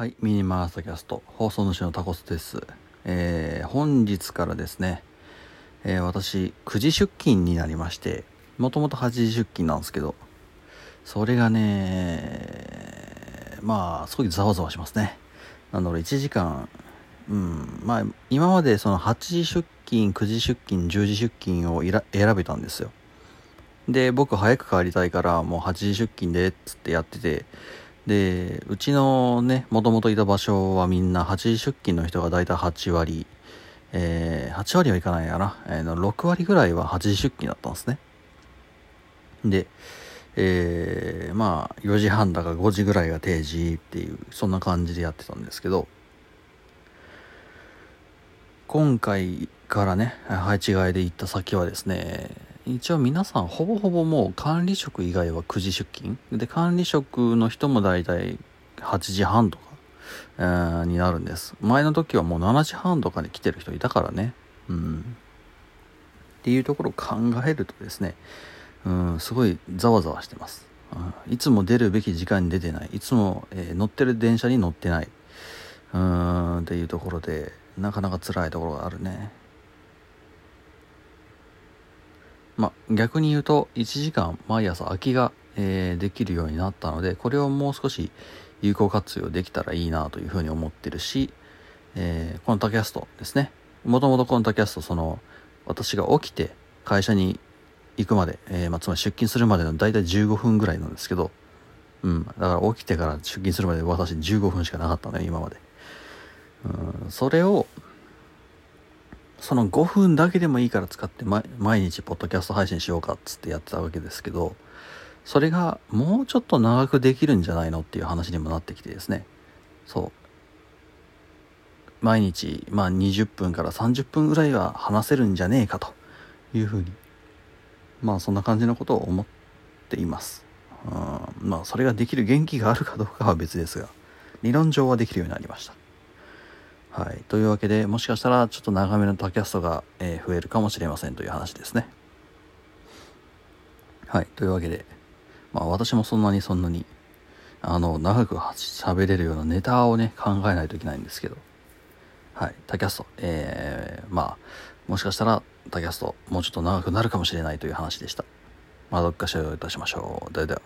はい、ミニマーストキャスト、放送主のタコスです。えー本日からですね、えー私、9時出勤になりまして、もともと8時出勤なんですけど、それがね、まあ、すごいざわざわしますね。なんだろう、1時間、うん、まあ、今までその8時出勤、9時出勤、10時出勤を選べたんですよ。で、僕早く帰りたいから、もう8時出勤で、っつってやってて、で、うちのね、もともといた場所はみんな8時出勤の人がだいたい8割、えー、8割はいかないやな、えー、6割ぐらいは8時出勤だったんですね。で、えー、まあ、4時半だか5時ぐらいが定時っていう、そんな感じでやってたんですけど、今回からね、配置換えで行った先はですね、一応皆さんほぼほぼもう管理職以外は9時出勤。で管理職の人も大体8時半とか、えーになるんです。前の時はもう7時半とかに来てる人いたからね。うん。っていうところを考えるとですねうんすごいざわざわしてます、うん。いつも出るべき時間に出てない。いつも、えー乗ってる電車に乗ってない。うんっていうところでなかなか辛いところがあるね。まあ、逆に言うと1時間毎朝空きが、えーできるようになったのでこれをもう少し有効活用できたらいいなというふうに思ってるし、えーこの tacastですね。もともとこの tacastその私が起きて会社に行くまで、えーまあ、つまり出勤するまでの大体15分ぐらいなんですけど、うん、だから起きてから出勤するまで私15分しかなかったのよ今まで、うん、それをその5分だけでもいいから使って毎日ポッドキャスト配信しようかっつってやってたわけですけどそれがもうちょっと長くできるんじゃないのっていう話にもなってきてですね。そう。毎日まあ20分から30分ぐらいは話せるんじゃねえかというふうにまあそんな感じのことを思っています。うん。まあそれができる元気があるかどうかは別ですが理論上はできるようになりました。はい。というわけで、もしかしたらちょっと長めの tacastが、えー増えるかもしれませんという話ですね。はい。というわけで、まあ私もそんなにそんなに、あの、長く喋れるようなネタをね、考えないといけないんですけど、はい。 tacast、えー、まあ、もしかしたら tacast もうちょっと長くなるかもしれないという話でした。まあ、どっかしらいたしましょう。ではでは。